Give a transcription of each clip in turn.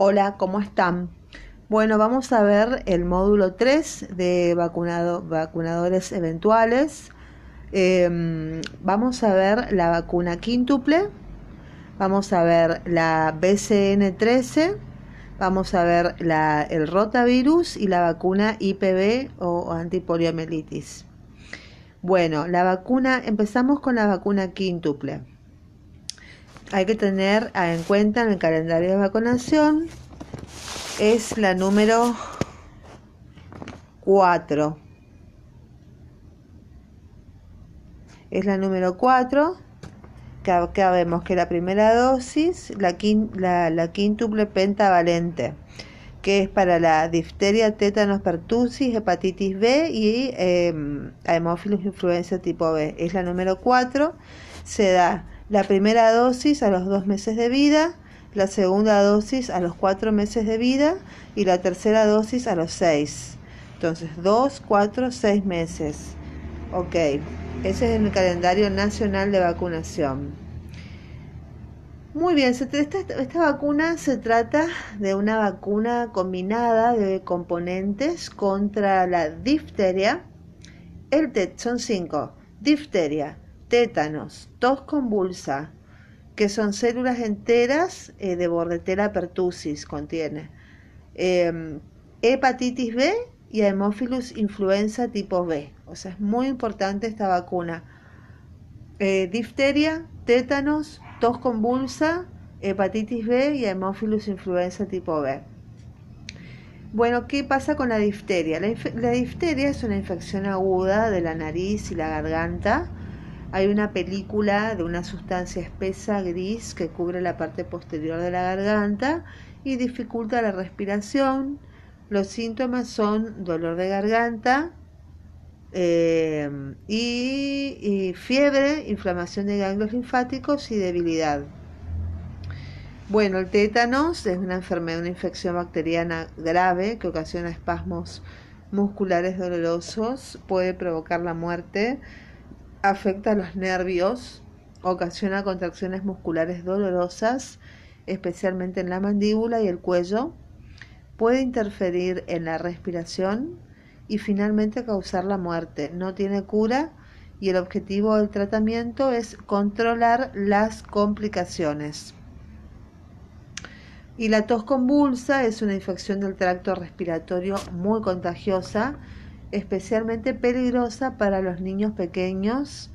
Hola, ¿cómo están? Bueno, vamos a ver el módulo 3 de vacunado, vacunadores eventuales. Em, vamos a ver la vacuna quíntuple, vamos a ver la BCN13, vamos a ver el rotavirus y la vacuna IPV o antipoliomielitis. Bueno, la vacuna, empezamos con la vacuna quíntuple hay que tener en cuenta en el calendario de vacunación es la número 4. Es la número 4. Que vemos que la primera dosis, la, la, la quíntuple pentavalente, que es para la difteria, tétanos, pertussis, hepatitis B y eh, hemófilos influenza tipo B. Es la número 4. Se da la primera dosis a los dos meses de vida, la segunda dosis a los cuatro meses de vida y la tercera dosis a los seis. Entonces, dos, cuatro, seis meses. Ok, ese es el calendario nacional de vacunación. Muy bien, esta, esta, vacuna se trata de una vacuna combinada de componentes contra la difteria. El TET son cinco. Difteria, tétanos, tos convulsa, que son células enteras eh, de Bordetella pertussis, contiene, em, hepatitis B y Haemophilus influenza tipo B. O sea, es muy importante esta vacuna. Eh, difteria, tétanos, tos convulsa, hepatitis B y Haemophilus influenza tipo B. Bueno, ¿qué pasa con la difteria? la, difteria es una infección aguda de la nariz y la garganta hay una película de una sustancia espesa gris que cubre la parte posterior de la garganta y dificulta la respiración. Los síntomas son dolor de garganta eh, y, fiebre, inflamación de ganglios linfáticos y debilidad. Bueno, el tétanos es una enfermedad, una infección bacteriana grave que ocasiona espasmos musculares dolorosos, puede provocar la muerte afecta a los nervios, ocasiona contracciones musculares dolorosas, especialmente en la mandíbula y el cuello, puede interferir en la respiración y finalmente causar la muerte. No tiene cura y el objetivo del tratamiento es controlar las complicaciones. Y la tos convulsa es una infección del tracto respiratorio muy contagiosa especialmente peligrosa para los niños pequeños,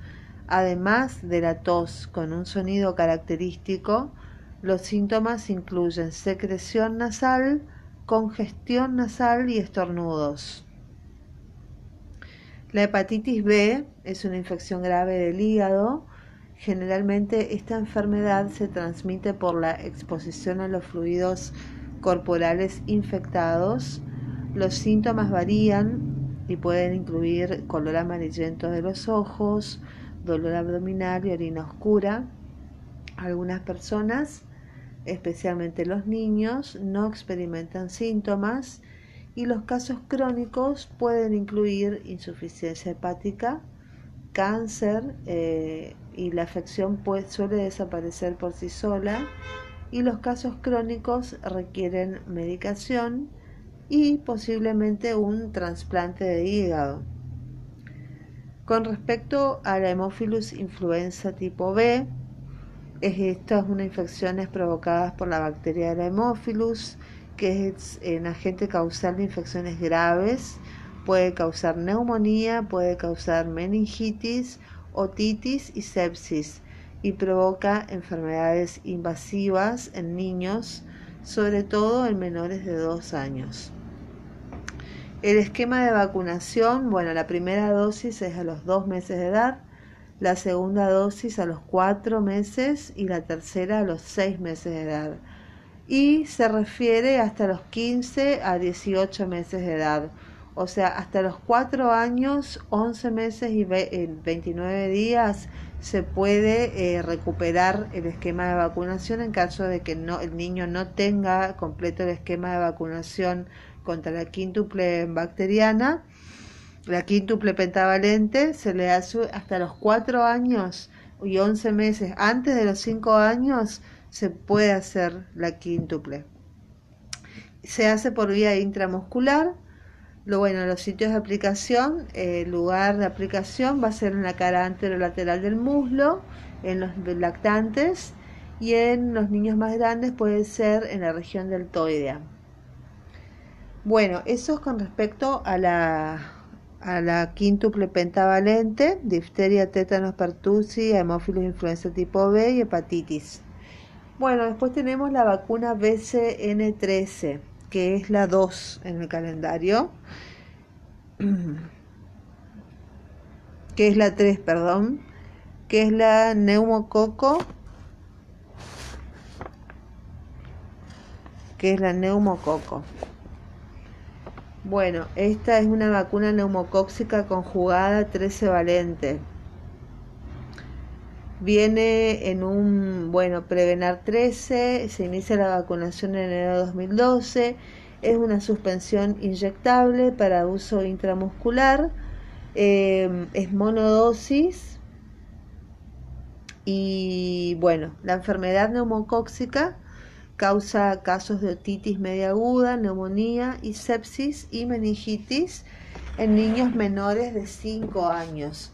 además de la tos con un sonido característico. Los síntomas incluyen secreción nasal, congestión nasal y estornudos. La hepatitis B es una infección grave del hígado. Generalmente esta enfermedad se transmite por la exposición a los fluidos corporales infectados. Los síntomas varían y pueden incluir color amarillento de los ojos, dolor abdominal y orina oscura. Algunas personas, especialmente los niños, no experimentan síntomas y los casos crónicos pueden incluir insuficiencia hepática, cáncer eh, y la afección suele desaparecer por sí sola y los casos crónicos requieren medicación y posiblemente un trasplante de hígado. Con respecto a la Hemophilus influenza tipo B, estas son infecciones provocadas por la bacteria de la Hemophilus, que es un agente causal de infecciones graves, puede causar neumonía, puede causar meningitis, otitis y sepsis y provoca enfermedades invasivas en niños, sobre todo en menores de 2 años. El esquema de vacunación, bueno, la primera dosis es a los dos meses de edad, la segunda dosis a los cuatro meses y la tercera a los seis meses de edad. Y se refiere hasta los 15 a 18 meses de edad. O sea, hasta los cuatro años, 11 meses y 29 días se puede eh, recuperar el esquema de vacunación en caso de que no, el niño no tenga completo el esquema de vacunación contra la quíntuple bacteriana. La quíntuple pentavalente se le hace hasta los 4 años y 11 meses. Antes de los 5 años se puede hacer la quíntuple. se hace por vía intramuscular. Lo bueno, los sitios de aplicación, el lugar de aplicación va a ser en la cara anterolateral del muslo, en los lactantes y en los niños más grandes puede ser en la región deltoidea. Bueno, eso es con respecto a la, a la quíntuple pentavalente, difteria, tétanos, pertussis, hemófilos, influenza tipo B y hepatitis. Bueno, después tenemos la vacuna BCN13, que es la 2 en el calendario, que es la 3, perdón, que es la neumococo, que es la neumococo. Bueno, esta es una vacuna neumocóxica conjugada 13 valente. Viene en un, bueno, Prevenar 13, se inicia la vacunación en enero de 2012, es una suspensión inyectable para uso intramuscular, eh, es monodosis y bueno, la enfermedad neumocóxica causa casos de otitis media aguda, neumonía y sepsis y meningitis en niños menores de 5 años.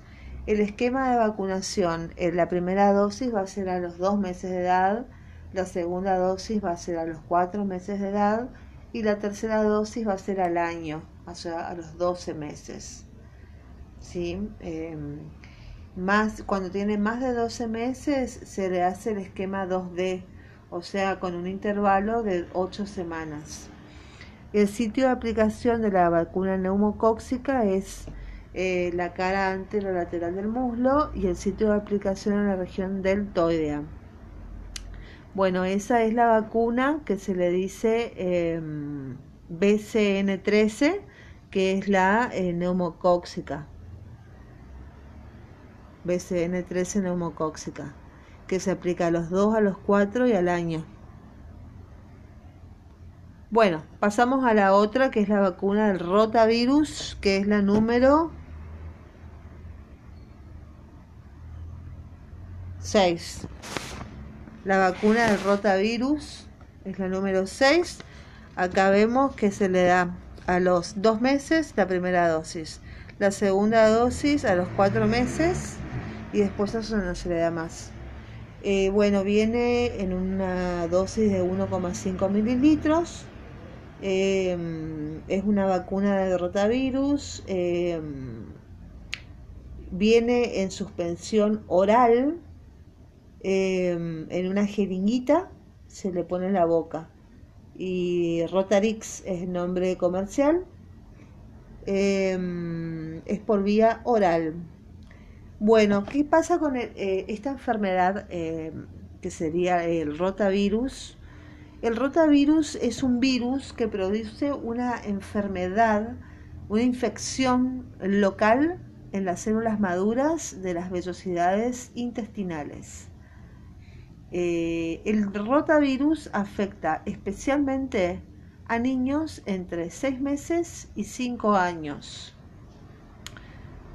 El esquema de vacunación, en la primera dosis va a ser a los 2 meses de edad, la segunda dosis va a ser a los 4 meses de edad y la tercera dosis va a ser al año, o sea, a los 12 meses. ¿Sí? Em, más, cuando tiene más de 12 meses se le hace el esquema 2D o sea, con un intervalo de 8 semanas. El sitio de aplicación de la vacuna neumocóxica es eh, la cara anterolateral del muslo y el sitio de aplicación en la región deltoidea. Bueno, esa es la vacuna que se le dice em, BCN13, que es la eh, neumocóxica. BCN13 neumocóxica que se aplica a los 2, a los 4 y al año. Bueno, pasamos a la otra que es la vacuna del rotavirus, que es la número 6. La vacuna del rotavirus es la número 6. Acá vemos que se le da a los 2 meses la primera dosis, la segunda dosis a los 4 meses y después eso no se le da más. Eh, bueno, viene en una dosis de 1,5 mililitros. Em, es una vacuna de rotavirus. Em, viene en suspensión oral, em, en una jeringuita, se le pone en la boca. Y Rotarix es el nombre comercial. es por vía oral. Bueno, ¿qué pasa con eh, esta enfermedad eh, que sería el rotavirus? El rotavirus es un virus que produce una enfermedad, una infección local en las células maduras de las vellosidades intestinales. Eh, el rotavirus afecta especialmente a niños entre 6 meses y 5 años.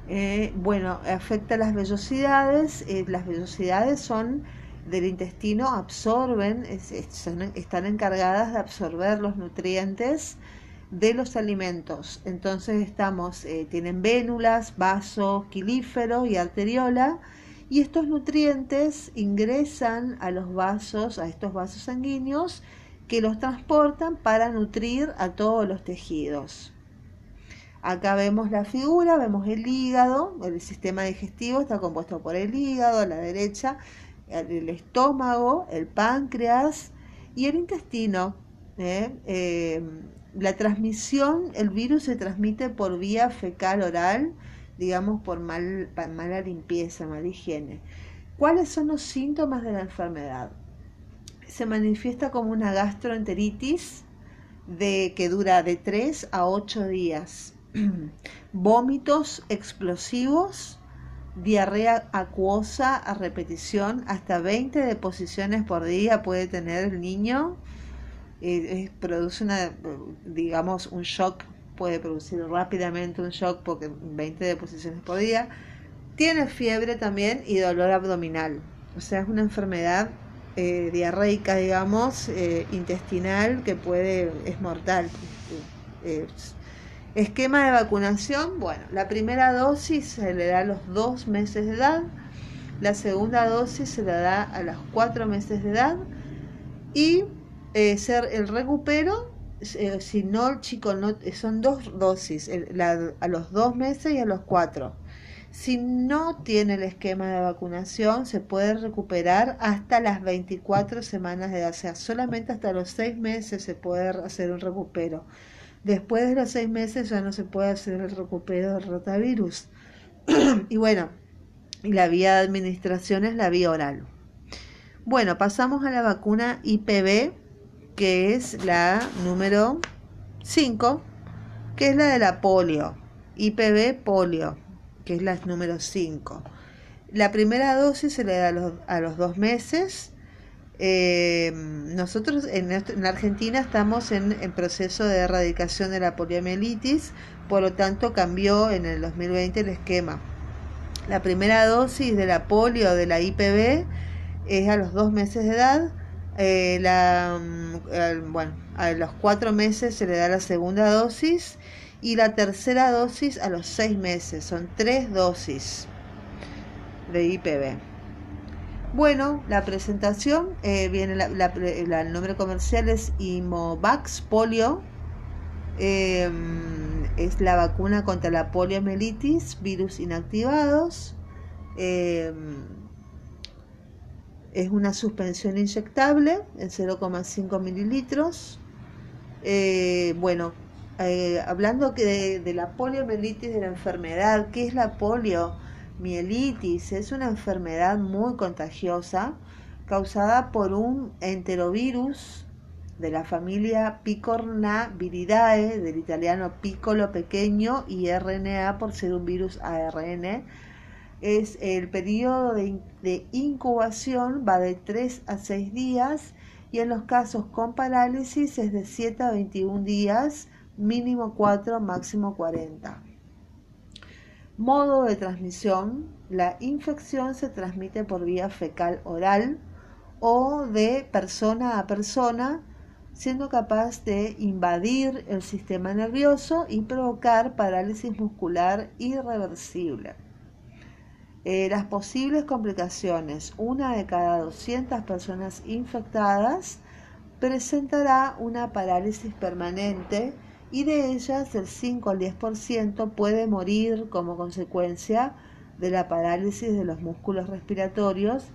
Eh, bueno, afecta las vellosidades. Eh, las vellosidades son del intestino, absorben, están encargadas de absorber los nutrientes de los alimentos. Entonces estamos, tienen vénulas, vaso, quilífero y arteriola. Y estos nutrientes ingresan a los vasos, a estos vasos sanguíneos, que los transportan para nutrir a todos los tejidos. Acá vemos la figura, vemos el hígado, el sistema digestivo está compuesto por el hígado a la derecha, el estómago, el páncreas y el intestino. ¿eh? Eh, la transmisión, el virus se transmite por vía fecal oral, digamos por mal, mala limpieza, mala higiene. ¿Cuáles son los síntomas de la enfermedad? Se manifiesta como una gastroenteritis de, que dura de 3 a 8 días vómitos explosivos, diarrea acuosa a repetición, hasta 20 deposiciones por día puede tener el niño. Eh, produce una, digamos, un shock, puede producir rápidamente un shock porque 20 deposiciones por día. Tiene fiebre también y dolor abdominal. O sea, es una enfermedad eh, diarreica, digamos, eh, intestinal, que puede, es mortal. esquema de vacunación, bueno, la primera dosis se le da a los dos meses de edad, la segunda dosis se la da a los cuatro meses de edad y ser el recupero si no, chico, no, son dos dosis, a los dos meses y a los cuatro. Si no tiene el esquema de vacunación, se puede recuperar hasta las 24 semanas de edad, o sea, solamente hasta los 6 meses se puede hacer un recupero. Después de los 6 meses ya no se puede hacer el recupero del rotavirus. y bueno, la vía de administración es la vía oral. Bueno, pasamos a la vacuna IPV, que es la número 5, que es la de la polio. IPV polio que es la número 5. La primera dosis se le da a los, a los dos meses. Eh, nosotros en, en, Argentina estamos en, en, proceso de erradicación de la poliomielitis, por lo tanto cambió en el 2020 el esquema. La primera dosis de la polio de la IPV es a los dos meses de edad. Eh, la, mm, bueno, a los cuatro meses se le da la segunda dosis y la tercera dosis a los seis meses. Son tres dosis de IPV. Bueno, la presentación eh, viene, la, el nombre comercial es Imovax Polio. Em, es la vacuna contra la poliomielitis, virus inactivados. Es una suspensión inyectable en 0,5 mililitros. Eh, bueno, eh, hablando que de, la poliomielitis, de la enfermedad, ¿qué es la poliomielitis? Es una enfermedad muy contagiosa causada por un enterovirus de la familia Picornaviridae, del italiano piccolo pequeño y RNA por ser un virus ARN. Es el periodo de, de incubación va de 3 a 6 días y en los casos con parálisis es de 7 a 21 días mínimo 4, máximo 40. Modo de transmisión. La infección se transmite por vía fecal oral o de persona a persona, siendo capaz de invadir el sistema nervioso y provocar parálisis muscular irreversible. Eh, las posibles complicaciones. Una de cada 200 personas infectadas presentará una parálisis permanente y de ellas el 5 al 10% puede morir como consecuencia de la parálisis de los músculos respiratorios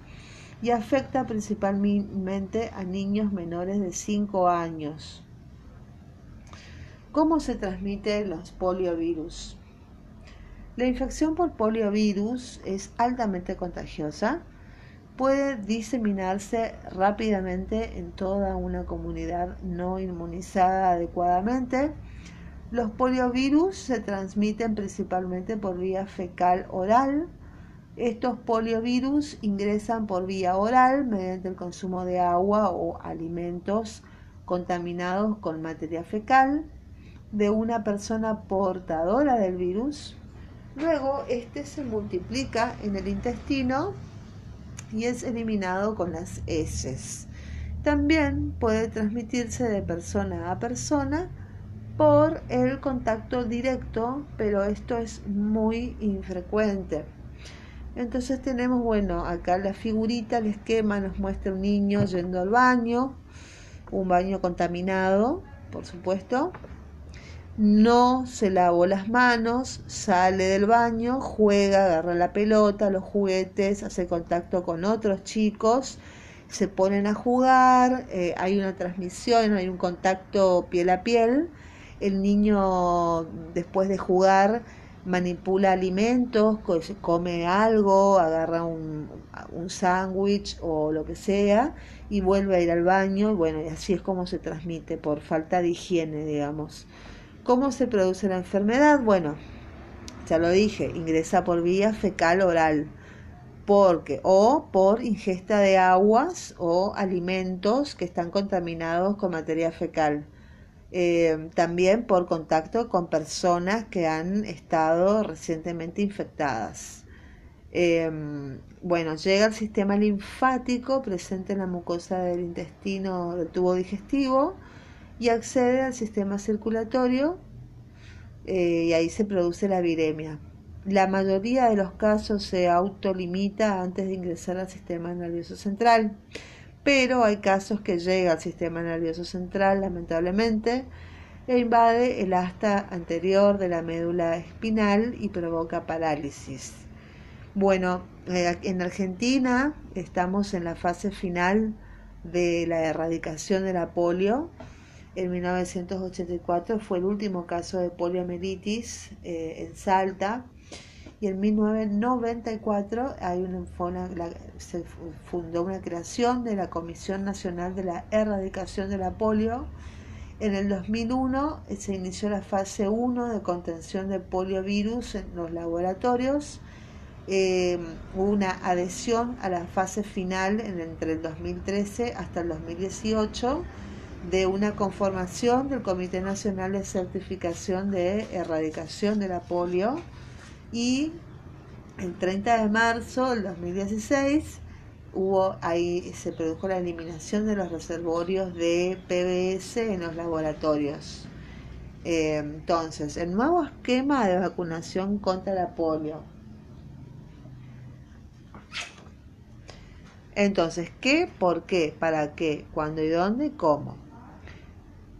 y afecta principalmente a niños menores de 5 años. ¿Cómo se transmiten los poliovirus? La infección por poliovirus es altamente contagiosa, puede diseminarse rápidamente en toda una comunidad no inmunizada adecuadamente los poliovirus se transmiten principalmente por vía fecal oral. Estos poliovirus ingresan por vía oral mediante el consumo de agua o alimentos contaminados con materia fecal de una persona portadora del virus. Luego, este se multiplica en el intestino y es eliminado con las heces. También puede transmitirse de persona a persona por el contacto directo, pero esto es muy infrecuente. Entonces tenemos, bueno, acá la figurita, el esquema nos muestra un niño yendo al baño, un baño contaminado, por supuesto. No se lavó las manos, sale del baño, juega, agarra la pelota, los juguetes, hace contacto con otros chicos, se ponen a jugar, eh, hay una transmisión, hay un contacto piel a piel el niño después de jugar manipula alimentos, come algo, agarra un, un sándwich o lo que sea y vuelve a ir al baño. Bueno, y así es como se transmite por falta de higiene, digamos. ¿Cómo se produce la enfermedad? Bueno, ya lo dije, ingresa por vía fecal oral porque o por ingesta de aguas o alimentos que están contaminados con materia fecal. Eh, también por contacto con personas que han estado recientemente infectadas. Em, bueno, llega al sistema linfático presente en la mucosa del intestino del tubo digestivo y accede al sistema circulatorio eh, y ahí se produce la viremia. La mayoría de los casos se autolimita antes de ingresar al sistema nervioso central, pero hay casos que llega al sistema nervioso central, lamentablemente, e invade el asta anterior de la médula espinal y provoca parálisis. Bueno, eh, en Argentina estamos en la fase final de la erradicación de la polio. En 1984 fue el último caso de poliomielitis eh, en Salta y en 1994 hay una, se fundó una creación de la Comisión Nacional de la Erradicación de la Polio. En el 2001 eh, se inició la fase 1 de contención de poliovirus en los laboratorios. Eh, una adhesión a la fase final entre el 2013 hasta el 2018 de una conformación del Comité Nacional de Certificación de Erradicación de la Polio y el 30 de marzo del 2016 hubo ahí se produjo la eliminación de los reservorios de PBS en los laboratorios. Eh, entonces, el nuevo esquema de vacunación contra la polio. Entonces, ¿qué? ¿Por qué? ¿Para qué? ¿Cuándo y dónde? ¿Cómo?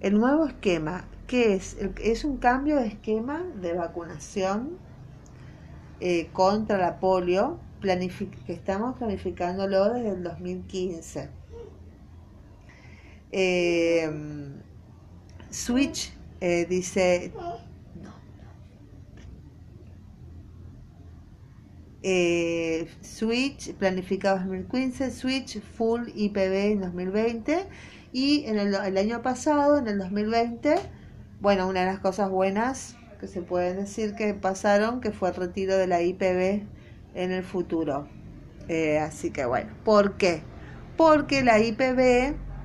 El nuevo esquema, ¿qué es? Es un cambio de esquema de vacunación eh, contra la polio que estamos planificándolo desde el 2015. Em, Switch eh, dice eh, Switch planificado 2015, Switch Full IPB en 2020 y en el, el, año pasado, en el 2020, bueno, una de las cosas buenas que se pueden decir que pasaron, que fue el retiro de la IPB en el futuro. Eh, así que bueno, ¿por qué? Porque la IPB,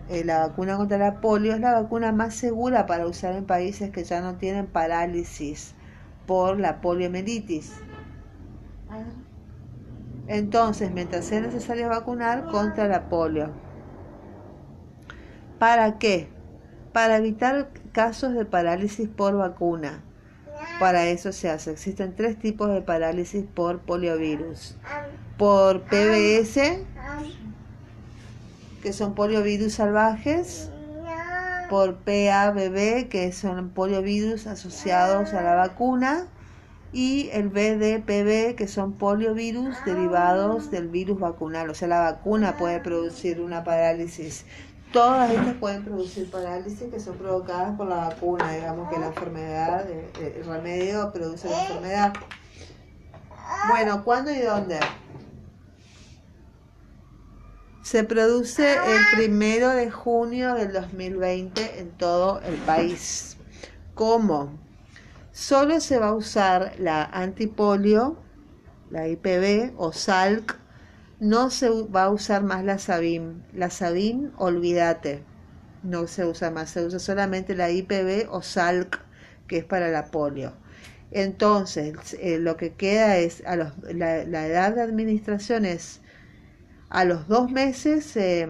eh, la vacuna contra la polio, es la vacuna más segura para usar en países que ya no tienen parálisis por la poliomielitis. Entonces, mientras sea necesario vacunar contra la polio. ¿Para qué? Para evitar casos de parálisis por vacuna. Para eso se hace. Existen tres tipos de parálisis por poliovirus. Por PBS, que son poliovirus salvajes. Por PABB, que son poliovirus asociados a la vacuna. Y el BDPB, que son poliovirus derivados del virus vacunal. O sea, la vacuna puede producir una parálisis Todas estas pueden producir parálisis que son provocadas por la vacuna, digamos que la enfermedad, el remedio produce la enfermedad. Bueno, ¿cuándo y dónde? Se produce el primero de junio del 2020 en todo el país. ¿Cómo? Solo se va a usar la antipolio, la IPV o SALC no se va a usar más la Sabin. La Sabin, olvídate. No se usa más, se usa solamente la IPV o SALC, que es para la polio. Entonces, eh, lo que queda es, a los, la, edad de administración es a los dos meses se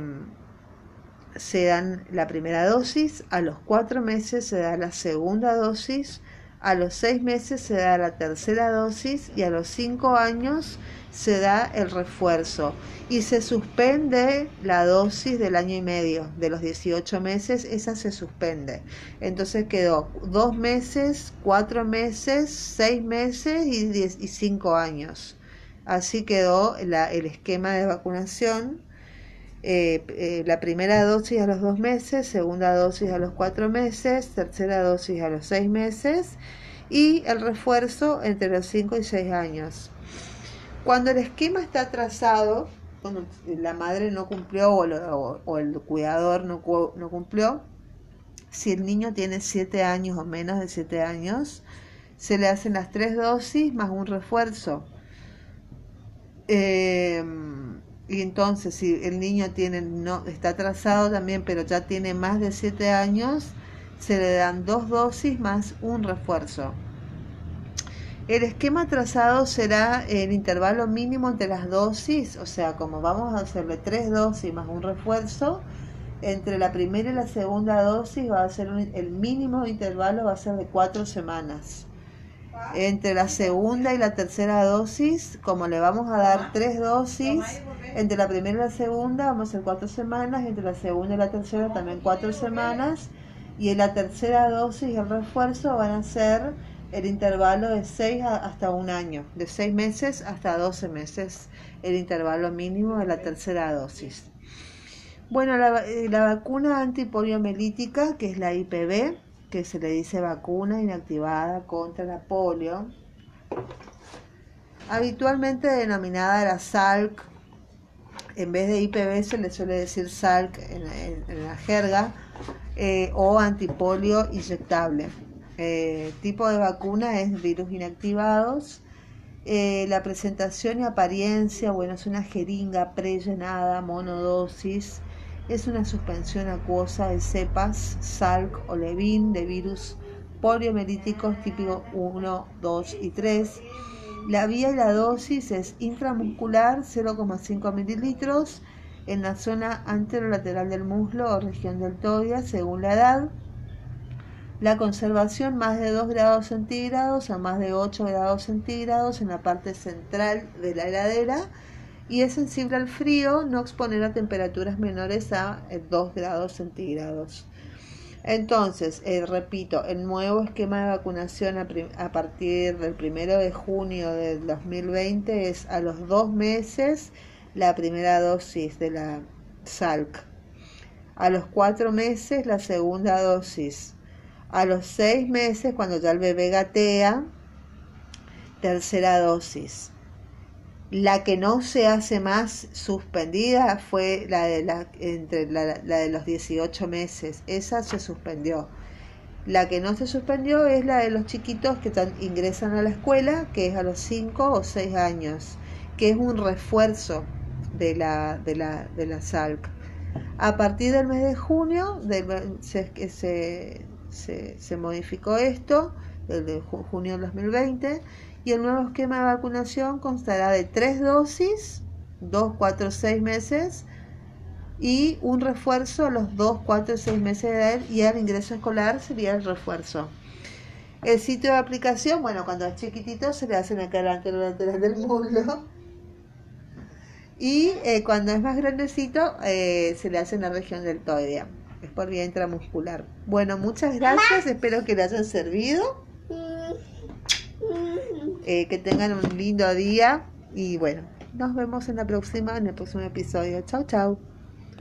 dan la primera dosis, a los cuatro meses se da la segunda dosis, a los seis meses se da la tercera dosis y a los cinco años se da el refuerzo y se suspende la dosis del año y medio, de los 18 meses, esa se suspende. Entonces quedó dos meses, cuatro meses, seis meses y, diez, y cinco años. Así quedó el esquema de vacunación. Eh, eh, la primera dosis a los dos meses, segunda dosis a los cuatro meses, tercera dosis a los seis meses y el refuerzo entre los cinco y seis años. Cuando el esquema está trazado, cuando la madre no cumplió o, el cuidador no, no, cumplió, si el niño tiene 7 años o menos de 7 años, se le hacen las tres dosis más un refuerzo. Em, y entonces, si el niño tiene, no, está atrasado también, pero ya tiene más de 7 años, se le dan dos dosis más un refuerzo. El esquema trazado será el intervalo mínimo entre las dosis, o sea, como vamos a hacerle tres dosis más un refuerzo, entre la primera y la segunda dosis va a ser el mínimo intervalo va a ser de cuatro semanas. Entre la segunda y la tercera dosis, como le vamos a dar tres dosis, entre la primera y la segunda vamos a hacer cuatro semanas, entre la segunda y la tercera también cuatro semanas, y en la tercera dosis el refuerzo van a ser el intervalo de 6 hasta un año, de 6 meses hasta 12 meses, el intervalo mínimo de la tercera dosis. Bueno, la, eh, la vacuna antipoliomelítica, que es la IPV, que se le dice vacuna inactivada contra la polio, habitualmente denominada la SALC, en vez de IPV se le suele decir SALC en, la jerga, eh, o antipolio inyectable. Eh, tipo de vacuna es virus inactivados. Eh, la presentación y apariencia, bueno, es una jeringa prellenada, monodosis. Es una suspensión acuosa de cepas, SALC o Levin de virus poliomelíticos típico 1, 2 y 3. La vía y la dosis es intramuscular 0,5 mililitros en la zona anterolateral del muslo o región deltoidea según la edad. La conservación más de 2 grados centígrados a más de 8 grados centígrados en la parte central de la heladera y es sensible al frío, no exponer a temperaturas menores a 2 eh, grados centígrados. Entonces, eh, repito, el nuevo esquema de vacunación a, a, partir del 1 de junio del 2020 es a los dos meses la primera dosis de la SALC, a los cuatro meses la segunda dosis a los seis meses, cuando ya el bebé gatea, tercera dosis. La que no se hace más suspendida fue la de, la, entre la, de los 18 meses. Esa se suspendió. La que no se suspendió es la de los chiquitos que ingresan a la escuela, que es a los 5 o 6 años, que es un refuerzo de la, de la, de la. A partir del mes de junio se, se, se, modificó esto, el de junio del 2020, y el nuevo esquema de vacunación constará de tres dosis, 2, 4, 6 meses, y un refuerzo a los 2, 4, 6 meses de edad y el ingreso escolar sería el refuerzo. El sitio de aplicación, bueno, cuando es chiquitito se le hacen acá delante lateral del muslo. Y eh, cuando es más grandecito eh, se le hace en la región del toidea es por vía intramuscular. Bueno, muchas gracias, espero que les hayan servido. Eh, que tengan un lindo día y bueno, nos vemos en la próxima, en el próximo episodio. Chau, chau.